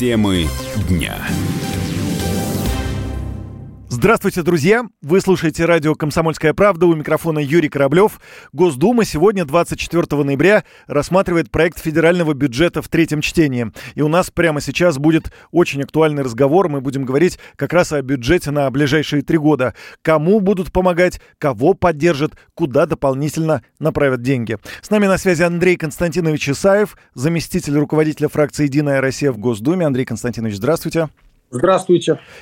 Темы дня. Здравствуйте, друзья! Вы слушаете радио «Комсомольская правда». У микрофона Юрий Кораблев. Госдума сегодня, 24 ноября, рассматривает проект федерального бюджета в третьем чтении. И у нас прямо сейчас будет очень актуальный разговор. Мы будем говорить как раз о бюджете на ближайшие три года. Кому будут помогать, кого поддержат, куда дополнительно направят деньги. С нами на связи Андрей Константинович Исаев, заместитель руководителя фракции «Единая Россия» в Госдуме. Андрей Константинович, здравствуйте. Здравствуйте.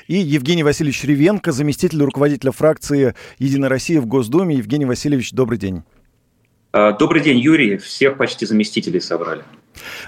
И Евгений Васильевич Ревенко, заместитель руководителя фракции «Единая Россия» в Госдуме. Евгений Васильевич, добрый день. А, добрый день, Юрий. Всех почти заместителей собрали.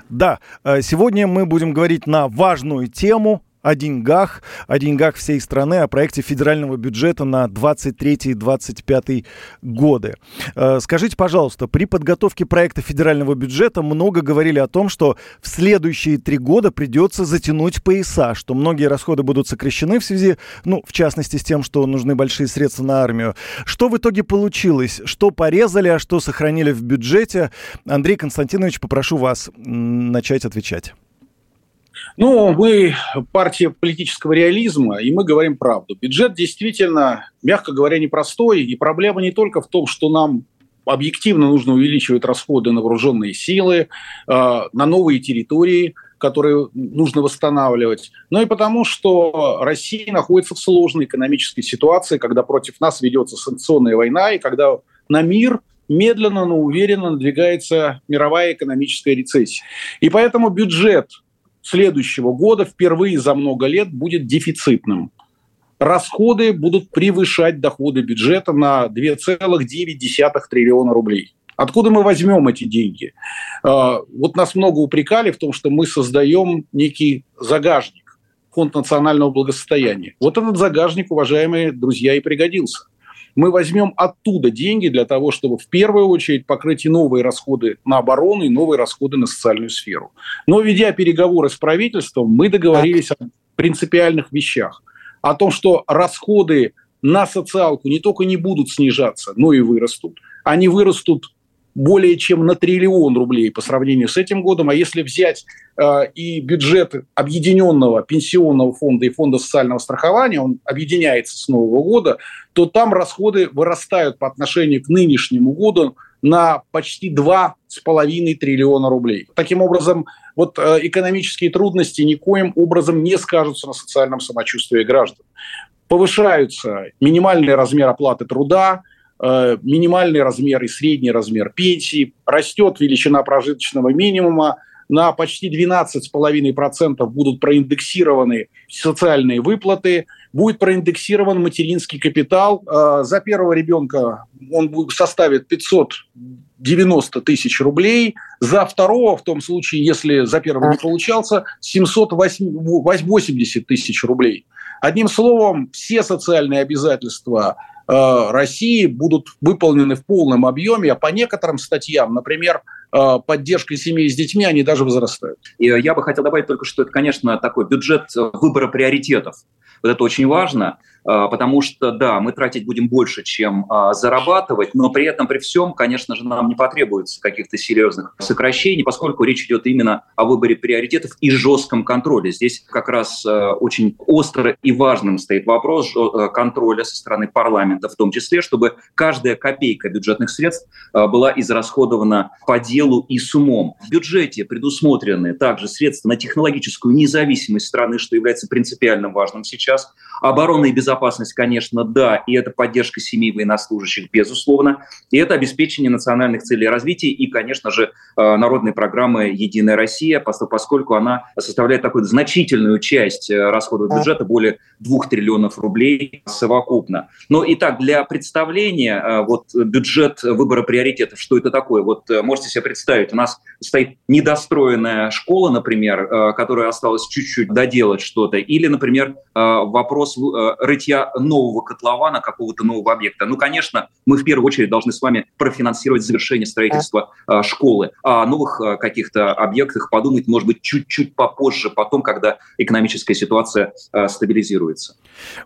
Да, а, сегодня мы будем говорить на важную тему о деньгах, о деньгах всей страны, о проекте федерального бюджета на 23-25 годы. Э, скажите, пожалуйста, при подготовке проекта федерального бюджета много говорили о том, что в следующие три года придется затянуть пояса, что многие расходы будут сокращены в связи, ну, в частности, с тем, что нужны большие средства на армию. Что в итоге получилось? Что порезали, а что сохранили в бюджете? Андрей Константинович, попрошу вас начать отвечать. Ну, мы партия политического реализма, и мы говорим правду. Бюджет действительно, мягко говоря, непростой, и проблема не только в том, что нам объективно нужно увеличивать расходы на вооруженные силы, э, на новые территории, которые нужно восстанавливать, но и потому, что Россия находится в сложной экономической ситуации, когда против нас ведется санкционная война, и когда на мир медленно, но уверенно надвигается мировая экономическая рецессия. И поэтому бюджет следующего года впервые за много лет будет дефицитным. Расходы будут превышать доходы бюджета на 2,9 триллиона рублей. Откуда мы возьмем эти деньги? А, вот нас много упрекали в том, что мы создаем некий загажник, фонд национального благосостояния. Вот этот загажник, уважаемые друзья, и пригодился мы возьмем оттуда деньги для того, чтобы в первую очередь покрыть и новые расходы на оборону, и новые расходы на социальную сферу. Но ведя переговоры с правительством, мы договорились о принципиальных вещах. О том, что расходы на социалку не только не будут снижаться, но и вырастут. Они вырастут более чем на триллион рублей по сравнению с этим годом. А если взять э, и бюджет объединенного пенсионного фонда и фонда социального страхования, он объединяется с нового года, то там расходы вырастают по отношению к нынешнему году на почти 2,5 триллиона рублей. Таким образом, вот э, экономические трудности никоим образом не скажутся на социальном самочувствии граждан. Повышаются минимальный размер оплаты труда, минимальный размер и средний размер пенсии, растет величина прожиточного минимума, на почти 12,5% будут проиндексированы социальные выплаты, будет проиндексирован материнский капитал. Э, за первого ребенка он составит 590 тысяч рублей, за второго, в том случае, если за первого не получался, 780 тысяч рублей. Одним словом, все социальные обязательства Э, России будут выполнены в полном объеме, а по некоторым статьям, например, э, поддержкой семей с детьми, они даже возрастают. И я бы хотел добавить только, что это, конечно, такой бюджет выбора приоритетов. Вот это очень важно. А, потому что, да, мы тратить будем больше, чем а, зарабатывать, но при этом, при всем, конечно же, нам не потребуется каких-то серьезных сокращений, поскольку речь идет именно о выборе приоритетов и жестком контроле. Здесь как раз а, очень остро и важным стоит вопрос контроля со стороны парламента, в том числе, чтобы каждая копейка бюджетных средств была израсходована по делу и с умом. В бюджете предусмотрены также средства на технологическую независимость страны, что является принципиально важным сейчас. Оборона и безопасность безопасность, конечно, да, и это поддержка семей военнослужащих, безусловно, и это обеспечение национальных целей развития и, конечно же, э, народной программы «Единая Россия», поскольку она составляет такую значительную часть э, расходов бюджета, более 2 триллионов рублей совокупно. Но и так, для представления, э, вот бюджет выбора приоритетов, что это такое? Вот можете себе представить, у нас стоит недостроенная школа, например, которая осталась чуть-чуть доделать что-то, или, например, вопрос рытья нового котлована, какого-то нового объекта. Ну, конечно, мы в первую очередь должны с вами профинансировать завершение строительства э, школы. А о новых э, каких-то объектах подумать, может быть, чуть-чуть попозже, потом, когда экономическая ситуация э, стабилизируется.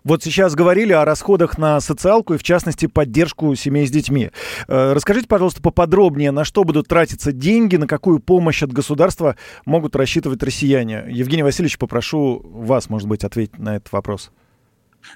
Вот сейчас говорили о расходах на социалку и, в частности, поддержку семей с детьми. Расскажите, пожалуйста, поподробнее, на что будут тратиться тратятся деньги, на какую помощь от государства могут рассчитывать россияне? Евгений Васильевич, попрошу вас, может быть, ответить на этот вопрос.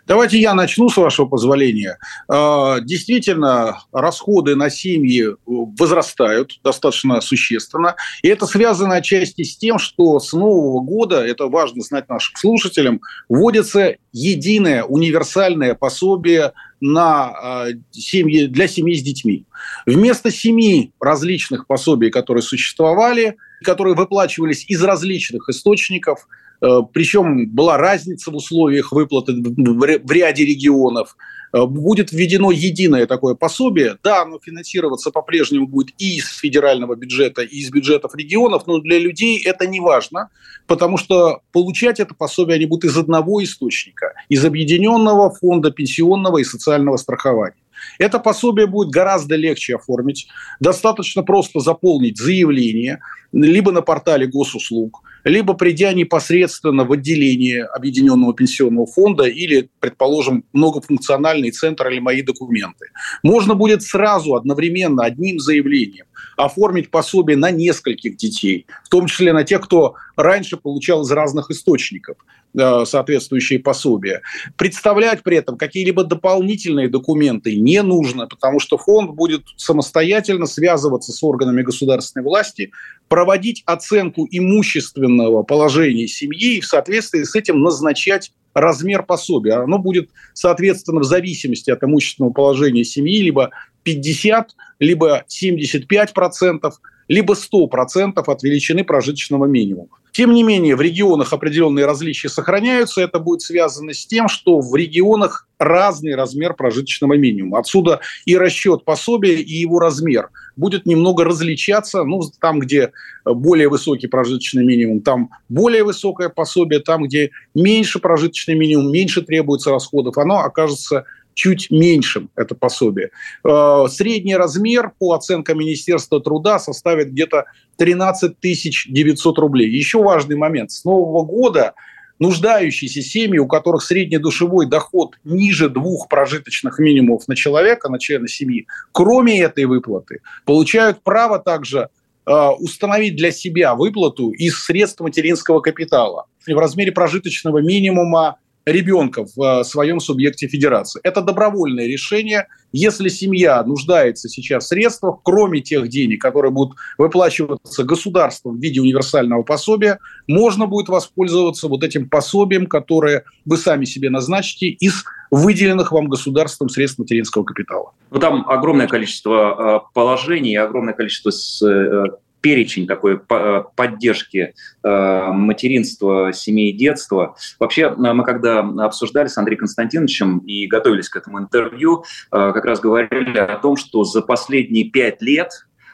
Давайте я начну, с вашего позволения. А, действительно, расходы на семьи возрастают достаточно существенно. И это связано отчасти с тем, что с нового года, это важно знать нашим слушателям, вводится единое универсальное пособие на а, семьи, для семьи с детьми. Вместо семи различных пособий, которые существовали, которые выплачивались из различных источников – Э, Причем была разница в условиях выплаты в ряде регионов. Э, будет введено единое такое пособие. Да, оно финансироваться по-прежнему будет и из федерального бюджета, и из бюджетов регионов, но для людей это не важно, потому что получать это пособие они будут из одного источника, из Объединенного фонда пенсионного и социального страхования. Это пособие будет гораздо легче оформить. Достаточно просто заполнить заявление либо на портале госуслуг, либо придя непосредственно в отделение Объединенного пенсионного фонда или, предположим, многофункциональный центр или мои документы. Можно будет сразу, одновременно, одним заявлением оформить пособие на нескольких детей, в том числе на тех, кто раньше получал из разных источников э, соответствующие пособия. Представлять при этом какие-либо дополнительные документы не нужно, потому что фонд будет самостоятельно связываться с органами государственной власти, проводить оценку имущественного положения семьи и в соответствии с этим назначать размер пособия. Оно будет, соответственно, в зависимости от имущественного положения семьи либо 50, либо 75 процентов, либо 100 процентов от величины прожиточного минимума. Тем не менее, в регионах определенные различия сохраняются. Это будет связано с тем, что в регионах разный размер прожиточного минимума. Отсюда и расчет пособия, и его размер будет немного различаться. Ну, там, где более высокий прожиточный минимум, там более высокое пособие, там, где меньше прожиточный минимум, меньше требуется расходов, оно окажется чуть меньшим, это пособие. Э, средний размер по оценкам Министерства труда составит где-то 13 900 рублей. Еще важный момент. С нового года нуждающиеся семьи, у которых средний душевой доход ниже двух прожиточных минимумов на человека, на члена семьи, кроме этой выплаты, получают право также э, установить для себя выплату из средств материнского капитала в размере прожиточного минимума ребенка в э, своем субъекте федерации. Это добровольное решение. Если семья нуждается сейчас в средствах, кроме тех денег, которые будут выплачиваться государством в виде универсального пособия, можно будет воспользоваться вот этим пособием, которое вы сами себе назначите из выделенных вам государством средств материнского капитала. Ну, там огромное количество э, положений, огромное количество э, перечень такой э, поддержки э, материнства, семей, детства. Вообще, э, мы когда обсуждали с Андреем Константиновичем и готовились к этому интервью, как раз говорили о том, что за последние пять лет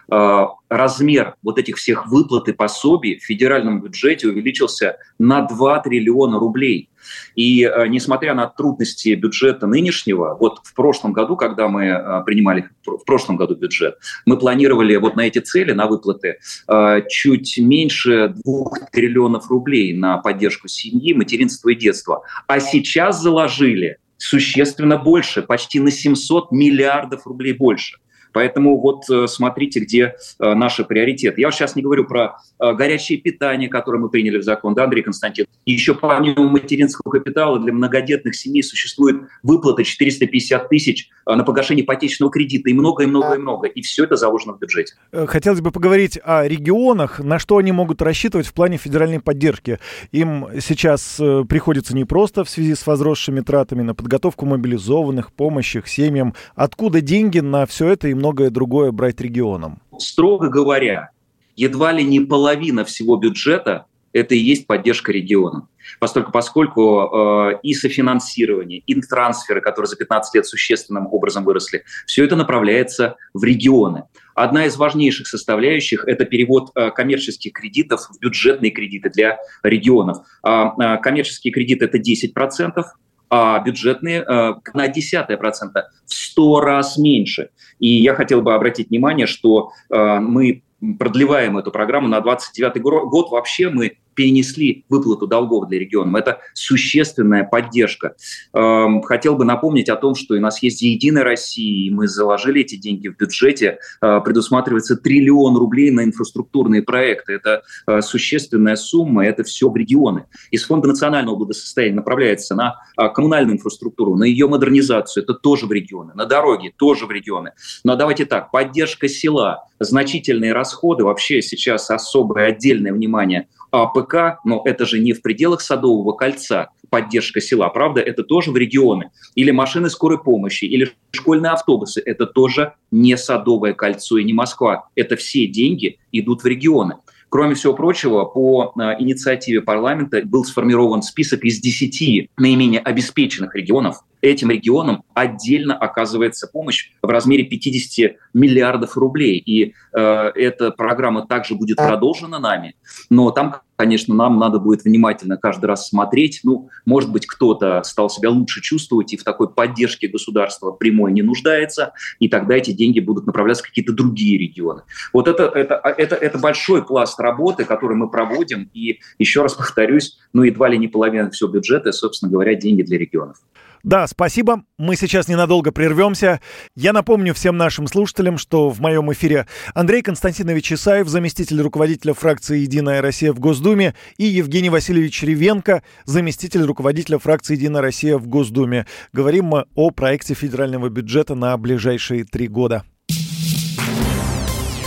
размер вот этих всех выплат и пособий в федеральном бюджете увеличился на 2 триллиона рублей. И э, несмотря на трудности бюджета нынешнего, вот в прошлом году, когда мы э, принимали в прошлом году бюджет, мы планировали вот на эти цели, на выплаты, э, чуть меньше 2 триллионов рублей на поддержку семьи, материнства и детства. А сейчас заложили существенно больше, почти на 700 миллиардов рублей больше. Поэтому вот э, смотрите, где э, наши приоритеты. Я сейчас не говорю про э, горячее питание, которое мы приняли в закон, да, Андрей Константин. И еще помимо материнского капитала для многодетных семей существует выплата 450 тысяч на погашение ипотечного кредита и многое, многое, многое. И все это заложено в бюджете. Хотелось бы поговорить о регионах, на что они могут рассчитывать в плане федеральной поддержки. Им сейчас приходится непросто в связи с возросшими тратами на подготовку мобилизованных, помощь их семьям. Откуда деньги на все это им многое другое брать регионам? Строго говоря, едва ли не половина всего бюджета – это и есть поддержка регионам. Поскольку, поскольку э, и софинансирование, и трансферы, которые за 15 лет существенным образом выросли, все это направляется в регионы. Одна из важнейших составляющих – это перевод э, коммерческих кредитов в бюджетные кредиты для регионов. А, э, коммерческие кредиты – это 10%, а бюджетные э, на десятое процента, в сто раз меньше. И я хотел бы обратить внимание, что э, мы продлеваем эту программу на 29 год. Вообще мы перенесли выплату долгов для регионов. Это существенная поддержка. Эм, хотел бы напомнить о том, что у нас есть «Единая Россия», и мы заложили эти деньги в бюджете. Э, предусматривается триллион рублей на инфраструктурные проекты. Это э, существенная сумма, это все в регионы. Из Фонда национального благосостояния направляется на э, коммунальную инфраструктуру, на ее модернизацию, это тоже в регионы, на дороги тоже в регионы. Но давайте так, поддержка села, значительные расходы, вообще сейчас особое отдельное внимание АПК, но это же не в пределах Садового кольца поддержка села, правда, это тоже в регионы. Или машины скорой помощи, или школьные автобусы, это тоже не Садовое кольцо и не Москва. Это все деньги идут в регионы. Кроме всего прочего, по э, инициативе парламента был сформирован список из 10 наименее обеспеченных регионов, этим регионам отдельно оказывается помощь в размере 50 миллиардов рублей. И э, эта программа также будет продолжена нами. Но там, конечно, нам надо будет внимательно каждый раз смотреть. Ну, может быть, кто-то стал себя лучше чувствовать и в такой поддержке государства прямой не нуждается, и тогда эти деньги будут направляться в какие-то другие регионы. Вот это, это, это, это большой пласт работы, который мы проводим, и еще раз повторюсь, ну, едва ли не половина всего бюджета, собственно говоря, деньги для регионов. Да, спасибо. Мы сейчас ненадолго прервемся. Я напомню всем нашим слушателям, что в моем эфире Андрей Константинович Исаев, заместитель руководителя фракции «Единая Россия» в Госдуме, и Евгений Васильевич Ревенко, заместитель руководителя фракции «Единая Россия» в Госдуме. Говорим мы о проекте федерального бюджета на ближайшие три года.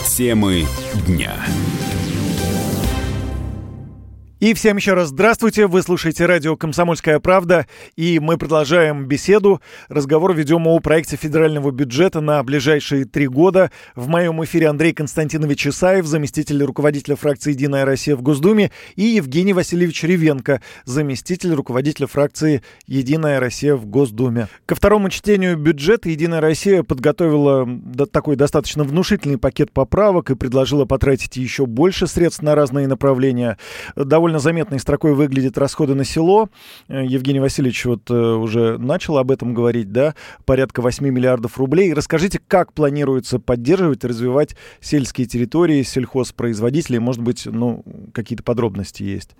Темы дня. И всем еще раз здравствуйте. Вы слушаете радио «Комсомольская правда». И мы продолжаем беседу. Разговор ведем о проекте федерального бюджета на ближайшие три года. В моем эфире Андрей Константинович Исаев, заместитель руководителя фракции «Единая Россия» в Госдуме, и Евгений Васильевич Ревенко, заместитель руководителя фракции «Единая Россия» в Госдуме. Ко второму чтению бюджета «Единая Россия» подготовила такой достаточно внушительный пакет поправок и предложила потратить еще больше средств на разные направления. Довольно довольно заметной строкой выглядят расходы на село. Э, Евгений Васильевич вот э, уже начал об этом говорить, да, порядка 8 миллиардов рублей. Расскажите, как планируется поддерживать и развивать сельские территории, сельхозпроизводителей? Может быть, ну, какие-то подробности есть?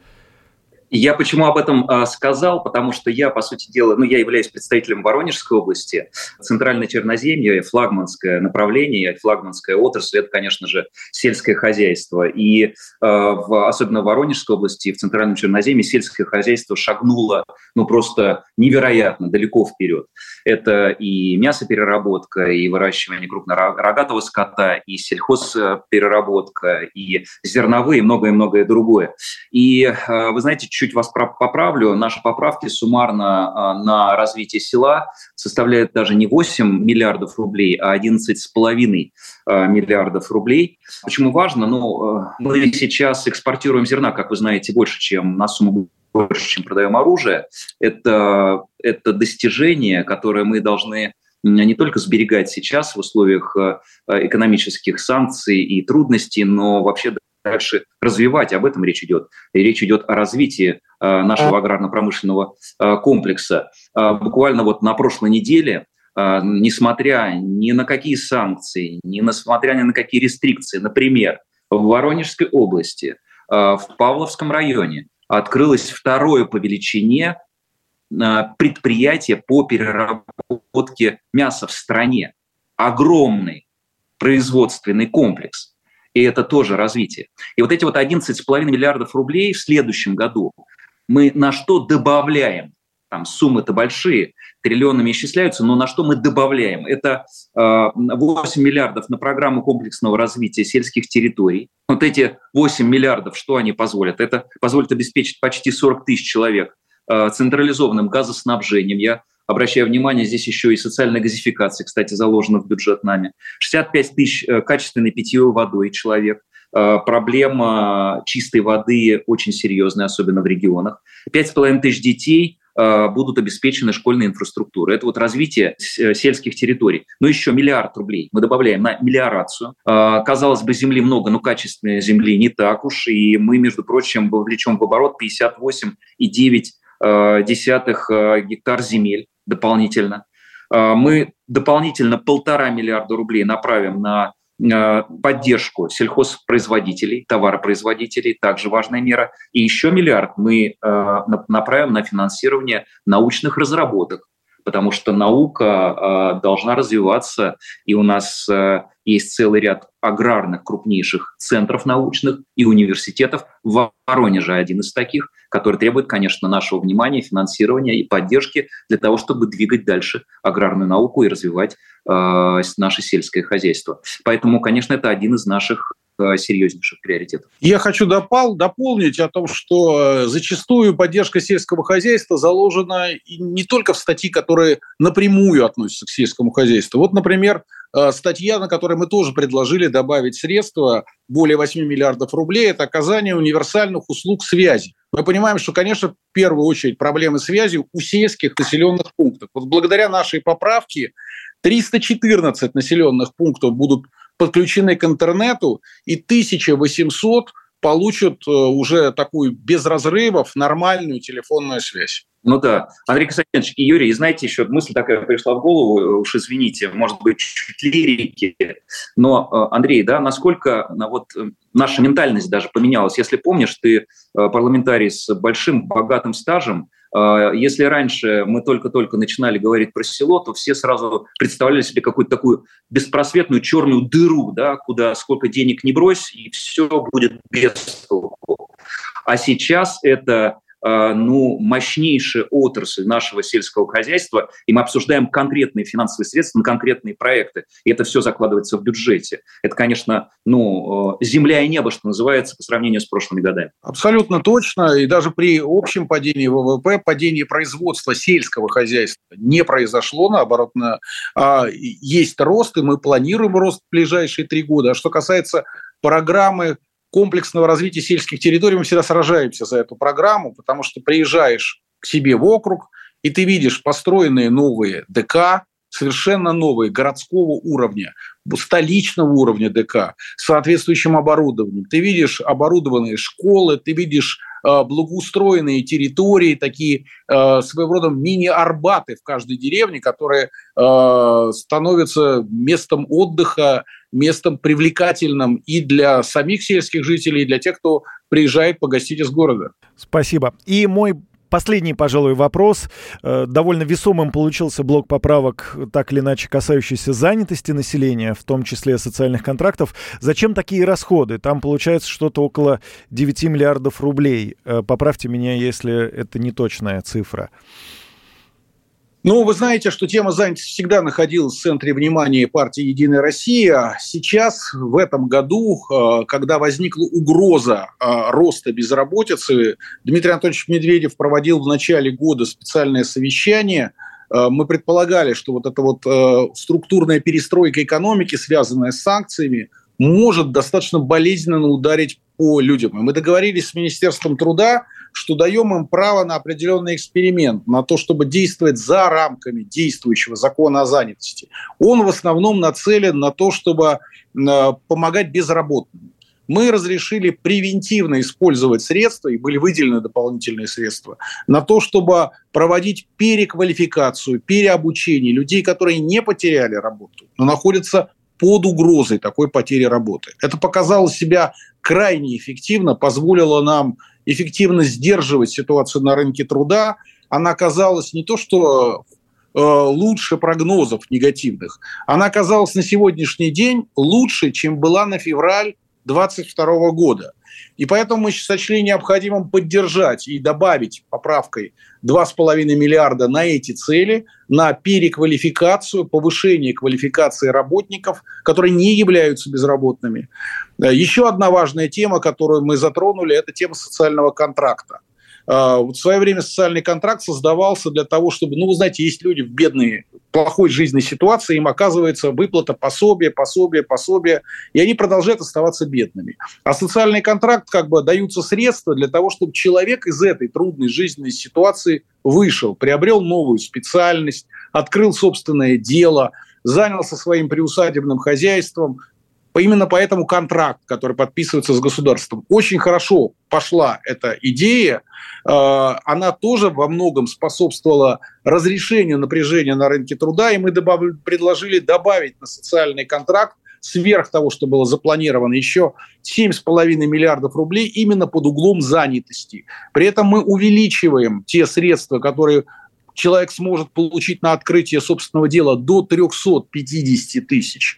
Я почему об этом а, сказал? Потому что я, по сути дела, ну, я являюсь представителем Воронежской области. Центральное Черноземье, флагманское направление, флагманская отрасль, это, конечно же, сельское хозяйство. И а, в, особенно в Воронежской области, в Центральном Черноземье сельское хозяйство шагнуло, ну, просто невероятно далеко вперед. Это и мясопереработка, и выращивание крупнорогатого скота, и сельхозпереработка, и зерновые, многое-многое другое. И, а, вы знаете, чуть вас поправлю, наши поправки суммарно а, на развитие села составляют даже не 8 миллиардов рублей, а 11,5 а, миллиардов рублей. Почему важно? Ну, а, мы сейчас экспортируем зерна, как вы знаете, больше, чем на сумму больше, чем продаем оружие. Это, это достижение, которое мы должны не только сберегать сейчас в условиях экономических санкций и трудностей, но вообще дальше развивать. Об этом речь идет. И речь идет о развитии э, нашего аграрно-промышленного э, комплекса. Э, буквально вот на прошлой неделе несмотря ни на какие санкции, ни несмотря ни на какие рестрикции, например, в Воронежской области, в Павловском районе открылось второе по величине предприятие по переработке мяса в стране. Огромный производственный комплекс и это тоже развитие. И вот эти вот 11,5 миллиардов рублей в следующем году мы на что добавляем? Там суммы-то большие, триллионами исчисляются, но на что мы добавляем? Это э, 8 миллиардов на программу комплексного развития сельских территорий. Вот эти 8 миллиардов, что они позволят? Это позволит обеспечить почти 40 тысяч человек э, централизованным газоснабжением. Я Обращаю внимание, здесь еще и социальная газификация, кстати, заложена в бюджет нами. 65 тысяч э, качественной питьевой водой человек. Э, проблема чистой воды очень серьезная, особенно в регионах. 5,5 тысяч детей э, будут обеспечены школьной инфраструктурой. Это вот развитие сельских территорий. Но еще миллиард рублей мы добавляем на мелиорацию. Казалось бы, земли много, но качественной земли не так уж. И мы, между прочим, вовлечем в оборот 58,9 десятых гектар земель дополнительно. А, мы дополнительно полтора миллиарда рублей направим на э, поддержку сельхозпроизводителей, товаропроизводителей, также важная мера. И еще миллиард мы э, направим на финансирование научных разработок, потому что наука должна развиваться, и у нас есть целый ряд аграрных крупнейших центров научных и университетов. В Воронеже один из таких, который требует, конечно, нашего внимания, финансирования и поддержки для того, чтобы двигать дальше аграрную науку и развивать э, наше сельское хозяйство. Поэтому, конечно, это один из наших серьезнейших приоритетов. Я хочу допол- дополнить о том, что э, зачастую поддержка сельского хозяйства заложена не только в статьи, которые напрямую относятся к сельскому хозяйству. Вот, например, э, статья, на которой мы тоже предложили добавить средства, более 8 миллиардов рублей, это оказание универсальных услуг связи. Мы понимаем, что, конечно, в первую очередь проблемы связи у сельских населенных пунктов. Вот благодаря нашей поправке 314 населенных пунктов будут подключены к интернету, и 1800 получат э, уже такую без разрывов нормальную телефонную связь. Ну да. Андрей Константинович и Юрий, знаете, еще мысль такая пришла в голову, э, уж извините, может быть, чуть лирики, но, э, Андрей, да, насколько вот наша ментальность даже поменялась. Если помнишь, ты парламентарий с большим, богатым стажем, если раньше мы только-только начинали говорить про село, то все сразу представляли себе какую-то такую беспросветную черную дыру, да, куда сколько денег не брось, и все будет без толку. А сейчас это ну, мощнейшая отрасль нашего сельского хозяйства, и мы обсуждаем конкретные финансовые средства на конкретные проекты, и это все закладывается в бюджете. Это, конечно, ну, э, земля и небо, что называется, по сравнению с прошлыми годами. Абсолютно точно, и даже при общем падении ВВП, падении производства сельского хозяйства не произошло, наоборот, на, а, есть рост, и мы планируем рост в ближайшие три года. А что касается программы комплексного развития сельских территорий мы всегда сражаемся за эту программу, потому что приезжаешь к себе в округ, и ты видишь построенные новые ДК, совершенно новые, городского уровня, столичного уровня ДК, с соответствующим оборудованием. Ты видишь оборудованные школы, ты видишь благоустроенные территории, такие э, своего рода мини-арбаты в каждой деревне, которые э, становятся местом отдыха местом привлекательным и для самих сельских жителей, и для тех, кто приезжает погостить из города. Спасибо. И мой Последний, пожалуй, вопрос. Э, довольно весомым получился блок поправок, так или иначе касающийся занятости населения, в том числе социальных контрактов. Зачем такие расходы? Там получается что-то около 9 миллиардов рублей. Э, поправьте меня, если это не точная цифра. Ну, вы знаете, что тема занятости всегда находилась в центре внимания партии «Единая Россия». Сейчас, в этом году, э, когда возникла угроза э, роста безработицы, Дмитрий Анатольевич Медведев проводил в начале года специальное совещание. Э, мы предполагали, что вот эта вот структурная перестройка экономики, связанная с санкциями, может достаточно болезненно ударить по людям. И мы договорились с Министерством труда, что даем им право на определенный эксперимент, на то, чтобы действовать за рамками действующего закона о занятости. Он в основном нацелен на то, чтобы э, помогать безработным. Мы разрешили превентивно использовать средства, и были выделены дополнительные средства, на то, чтобы проводить переквалификацию, переобучение людей, которые не потеряли работу, но находятся под угрозой такой потери работы. Это показало себя крайне эффективно, позволило нам эффективно сдерживать ситуацию на рынке труда. Она оказалась не то, что э, лучше прогнозов негативных, она оказалась на сегодняшний день лучше, чем была на февраль 2022 года. И поэтому мы сочли необходимым поддержать и добавить поправкой 2,5 миллиарда на эти цели, на переквалификацию, повышение квалификации работников, которые не являются безработными. Еще одна важная тема, которую мы затронули, это тема социального контракта. А, вот в свое время социальный контракт создавался для того, чтобы, ну, вы знаете, есть люди в бедной, плохой жизненной ситуации, им оказывается выплата пособия, пособия, пособия, и они продолжают оставаться бедными. А социальный контракт, как бы, даются средства для того, чтобы человек из этой трудной жизненной ситуации вышел, приобрел новую специальность, открыл собственное дело, занялся своим приусадебным хозяйством, Именно поэтому контракт, который подписывается с государством, очень хорошо пошла эта идея. Э, она тоже во многом способствовала разрешению напряжения на рынке труда, и мы добав... предложили добавить на социальный контракт сверх того, что было запланировано, еще 7,5 миллиардов рублей именно под углом занятости. При этом мы увеличиваем те средства, которые человек сможет получить на открытие собственного дела до 350 тысяч а,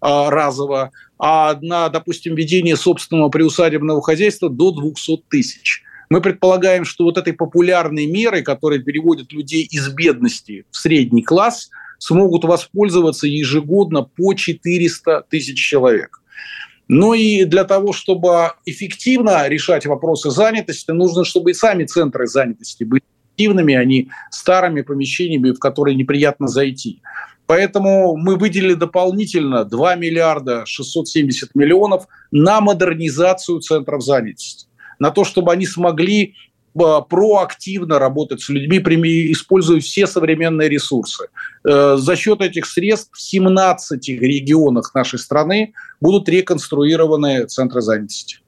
разово, а на, допустим, ведение собственного приусадебного хозяйства до 200 тысяч. Мы предполагаем, что вот этой популярной мерой, которая переводит людей из бедности в средний класс, смогут воспользоваться ежегодно по 400 тысяч человек. Но и для того, чтобы эффективно решать вопросы занятости, нужно, чтобы и сами центры занятости были эффективными, а не старыми помещениями, в которые неприятно зайти. Поэтому мы выделили дополнительно 2 миллиарда 670 миллионов на модернизацию центров занятости на то, чтобы они смогли а, проактивно работать с людьми, используя все современные ресурсы. Э, за счет этих средств в 17 регионах нашей страны будут реконструированы центры занятости.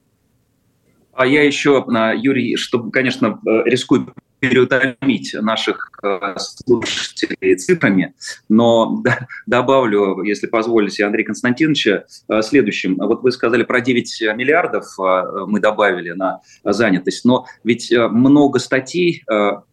А я еще, Юрий, чтобы, конечно, э, рискую переутомить наших э, слушателей цифрами, но добавлю, если позволите, Андрей Константиновича э, следующим. Вот вы сказали про 9 миллиардов э, мы добавили на занятость, но ведь много статей,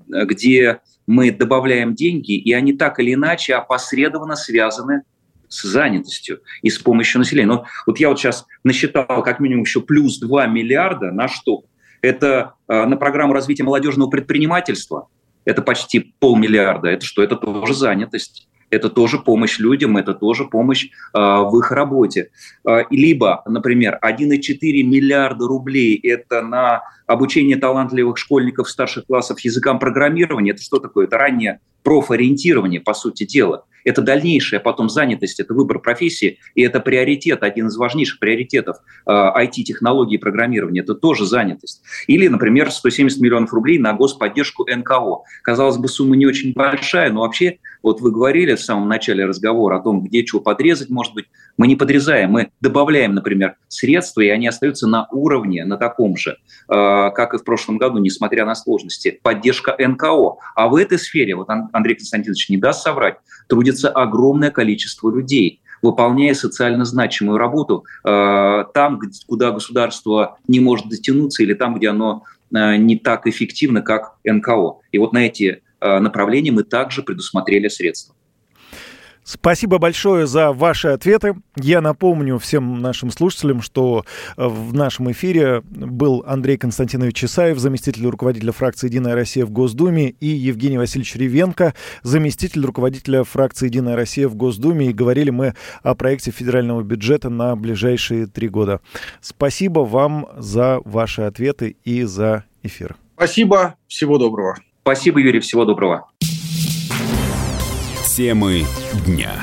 где мы добавляем деньги, и они так или иначе опосредованно связаны с занятостью и с помощью населения. Но вот я вот сейчас насчитал как минимум еще плюс 2 миллиарда на что? Это э, на программу развития молодежного предпринимательства, это почти полмиллиарда. Это что? Это тоже занятость. Это тоже помощь людям, это тоже помощь э, в их работе. Э, либо, например, 1,4 миллиарда рублей – это на обучение талантливых школьников старших классов языкам программирования. Это что такое? Это раннее профориентирование, по сути дела. Это дальнейшая потом занятость, это выбор профессии, и это приоритет, один из важнейших приоритетов э, IT-технологии и программирования, это тоже занятость. Или, например, 170 миллионов рублей на господдержку НКО. Казалось бы, сумма не очень большая, но вообще, вот вы говорили в самом начале разговора о том, где чего подрезать, может быть, мы не подрезаем, мы добавляем, например, средства, и они остаются на уровне, на таком же, э, как и в прошлом году, несмотря на сложности. Поддержка НКО. А в этой сфере, вот Андрей Константинович не даст соврать, трудится огромное количество людей выполняя социально значимую работу э, там, куда государство не может дотянуться, или там, где оно э, не так эффективно, как НКО. И вот на эти э, направления мы также предусмотрели средства. Спасибо большое за ваши ответы. Я напомню всем нашим слушателям, что э, в нашем эфире был Андрей Константинович Чесаев, заместитель руководителя фракции «Единая Россия» в Госдуме, и Евгений Васильевич Ревенко, заместитель руководителя фракции «Единая Россия» в Госдуме. И говорили мы о проекте федерального бюджета на ближайшие три года. Спасибо вам за ваши ответы и за эфир. Спасибо. Всего доброго. Спасибо, Юрий. Всего доброго. Темы дня.